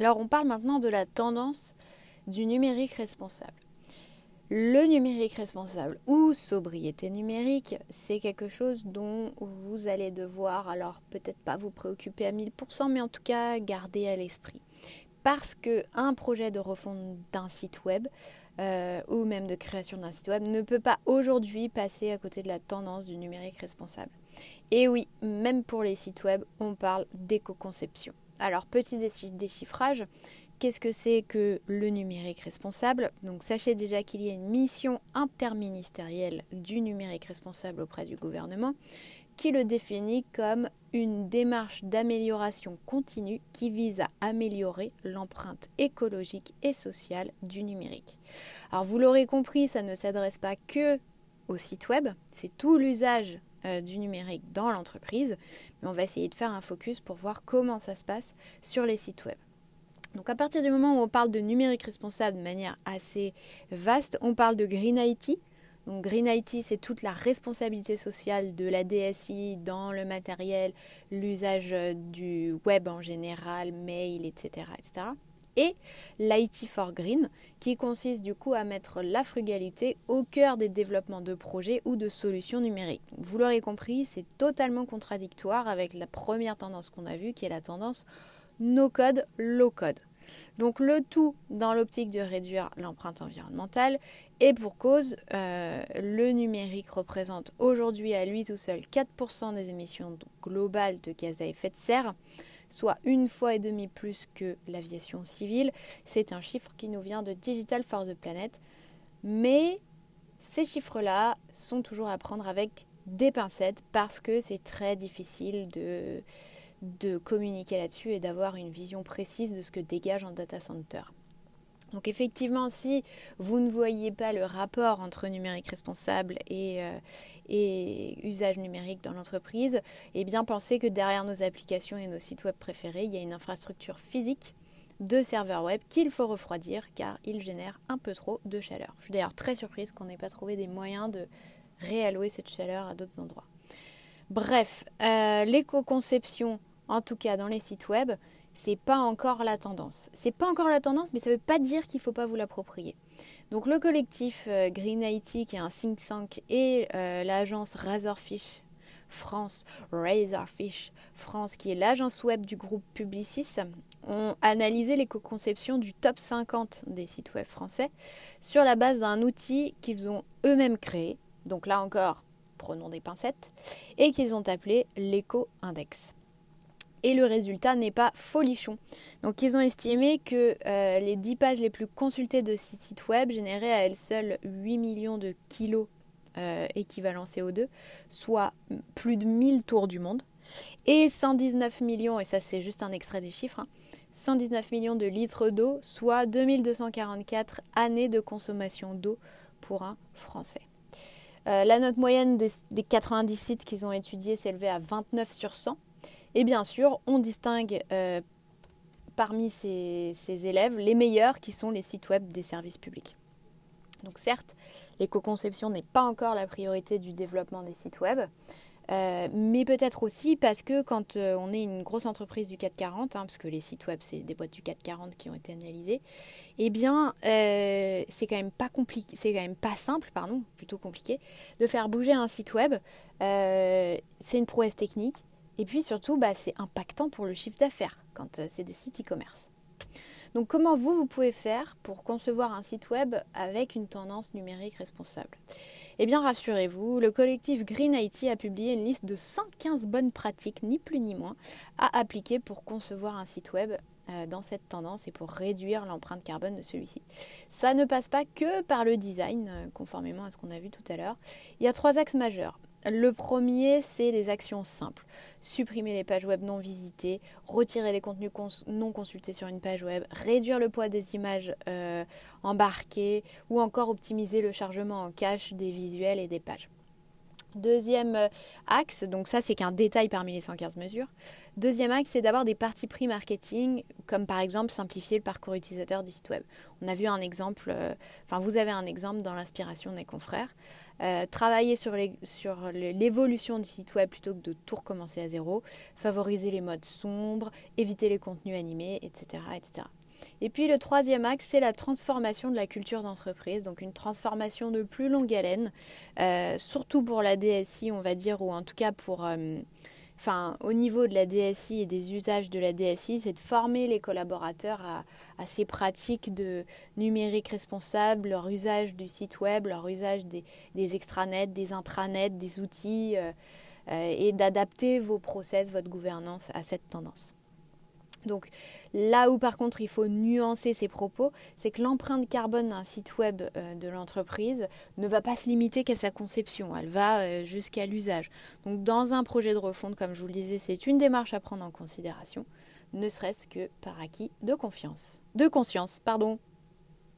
Alors on parle maintenant de la tendance du numérique responsable. Le numérique responsable ou sobriété numérique, c'est quelque chose dont vous allez devoir, alors peut-être pas vous préoccuper à 1000%, mais en tout cas garder à l'esprit. Parce qu'un projet de refonte d'un site web euh, ou même de création d'un site web ne peut pas aujourd'hui passer à côté de la tendance du numérique responsable. Et oui, même pour les sites web, on parle d'éco-conception. Alors, petit déchiffrage, Qu'est-ce que c'est que le numérique responsable? Donc sachez déjà qu'il y a une mission interministérielle du numérique responsable auprès du gouvernement qui le définit comme une démarche d'amélioration continue qui vise à améliorer l'empreinte écologique et sociale du numérique. Alors vous l'aurez compris, ça ne s'adresse pas que au site web, c'est tout l'usage euh, du numérique dans l'entreprise, mais on va essayer de faire un focus pour voir comment ça se passe sur les sites web. Donc à partir du moment où on parle de numérique responsable de manière assez vaste, on parle de Green IT. Donc Green IT, c'est toute la responsabilité sociale de la DSI dans le matériel, l'usage du web en général, mail, etc. etc. Et l'IT for Green, qui consiste du coup à mettre la frugalité au cœur des développements de projets ou de solutions numériques. Vous l'aurez compris, c'est totalement contradictoire avec la première tendance qu'on a vue, qui est la tendance no code, low code. Donc le tout dans l'optique de réduire l'empreinte environnementale et pour cause, euh, le numérique représente aujourd'hui à lui tout seul 4% des émissions globales de gaz à effet de serre, soit une fois et demie plus que l'aviation civile. C'est un chiffre qui nous vient de Digital for the Planet. Mais ces chiffres-là sont toujours à prendre avec des pincettes parce que c'est très difficile de, de communiquer là-dessus et d'avoir une vision précise de ce que dégage un data center. Donc effectivement, si vous ne voyez pas le rapport entre numérique responsable et, euh, et usage numérique dans l'entreprise, eh bien pensez que derrière nos applications et nos sites web préférés, il y a une infrastructure physique de serveurs web qu'il faut refroidir car ils génèrent un peu trop de chaleur. Je suis d'ailleurs très surprise qu'on n'ait pas trouvé des moyens de réallouer cette chaleur à d'autres endroits. Bref, euh, l'éco-conception en tout cas dans les sites web, c'est pas encore la tendance. C'est pas encore la tendance, mais ça ne veut pas dire qu'il ne faut pas vous l'approprier. Donc le collectif euh, Green IT, qui est un think tank, et euh, l'agence Razorfish France, Razorfish France, qui est l'agence web du groupe Publicis, ont analysé l'éco-conception du top 50 des sites web français sur la base d'un outil qu'ils ont eux-mêmes créé. Donc là encore, prenons des pincettes, et qu'ils ont appelé l'éco-index et le résultat n'est pas folichon. Donc ils ont estimé que euh, les 10 pages les plus consultées de ces sites web généraient à elles seules 8 millions de kilos euh, équivalent CO2, soit plus de 1000 tours du monde, et 119 millions, et ça c'est juste un extrait des chiffres, 119 hein, millions de litres d'eau, soit 2244 années de consommation d'eau pour un Français. Euh, la note moyenne des, des 90 sites qu'ils ont étudiés s'élevait à 29 sur 100, et bien sûr, on distingue euh, parmi ces, élèves les meilleurs qui sont les sites web des services publics. Donc certes, l'éco-conception n'est pas encore la priorité du développement des sites web, euh, mais peut-être aussi parce que quand euh, on est une grosse entreprise du 440, hein, parce que les sites web c'est des boîtes du 440 qui ont été analysées, eh bien c'est quand même pas compliqué, c'est quand même pas simple, pardon, plutôt compliqué, de faire bouger un site web. c'est une prouesse technique, et puis surtout, bah, c'est impactant pour le chiffre d'affaires quand euh, c'est des sites e-commerce. Donc comment vous, vous pouvez faire pour concevoir un site web avec une tendance numérique responsable? Eh bien rassurez-vous, le collectif Green IT a publié une liste de 115 bonnes pratiques, ni plus ni moins, à appliquer pour concevoir un site web dans cette tendance et pour réduire l'empreinte carbone de celui-ci. Ça ne passe pas que par le design, euh, conformément à ce qu'on a vu tout à l'heure. Il y a trois axes majeurs. Le premier, c'est des actions simples. Supprimer les pages web non visitées, retirer les contenus non consultés sur une page web, réduire le poids des images euh, embarquées ou encore optimiser le chargement en cache des visuels et des pages. Deuxième euh, axe, donc ça c'est qu'un détail parmi les 115 mesures. Deuxième axe, c'est d'avoir des parties pris marketing, comme par exemple simplifier le parcours utilisateur du site web. On a vu un exemple, euh, enfin vous avez un exemple dans l'inspiration des confrères. Euh, travailler sur l'évolution du site web plutôt que de tout recommencer à zéro, favoriser les modes sombres, éviter les contenus animés, etc. etc. Et puis le troisième axe, c'est la transformation de la culture d'entreprise, donc une transformation de plus longue haleine, euh, surtout pour la DSI, on va dire, ou en tout cas pour... Euh, au niveau de la DSI et des usages de la DSI, c'est de former les collaborateurs à, ces pratiques de numérique responsable, leur usage du site web, leur usage des, extranets, des intranets, des outils, euh, et d'adapter vos process, votre gouvernance à cette tendance. Donc là où par contre il faut nuancer ses propos, c'est que l'empreinte carbone d'un site web euh, de l'entreprise ne va pas se limiter qu'à sa conception, elle va euh, jusqu'à l'usage. Donc dans un projet de refonte, comme je vous le disais, c'est une démarche à prendre en considération, ne serait-ce que par acquis de confiance. De conscience, pardon.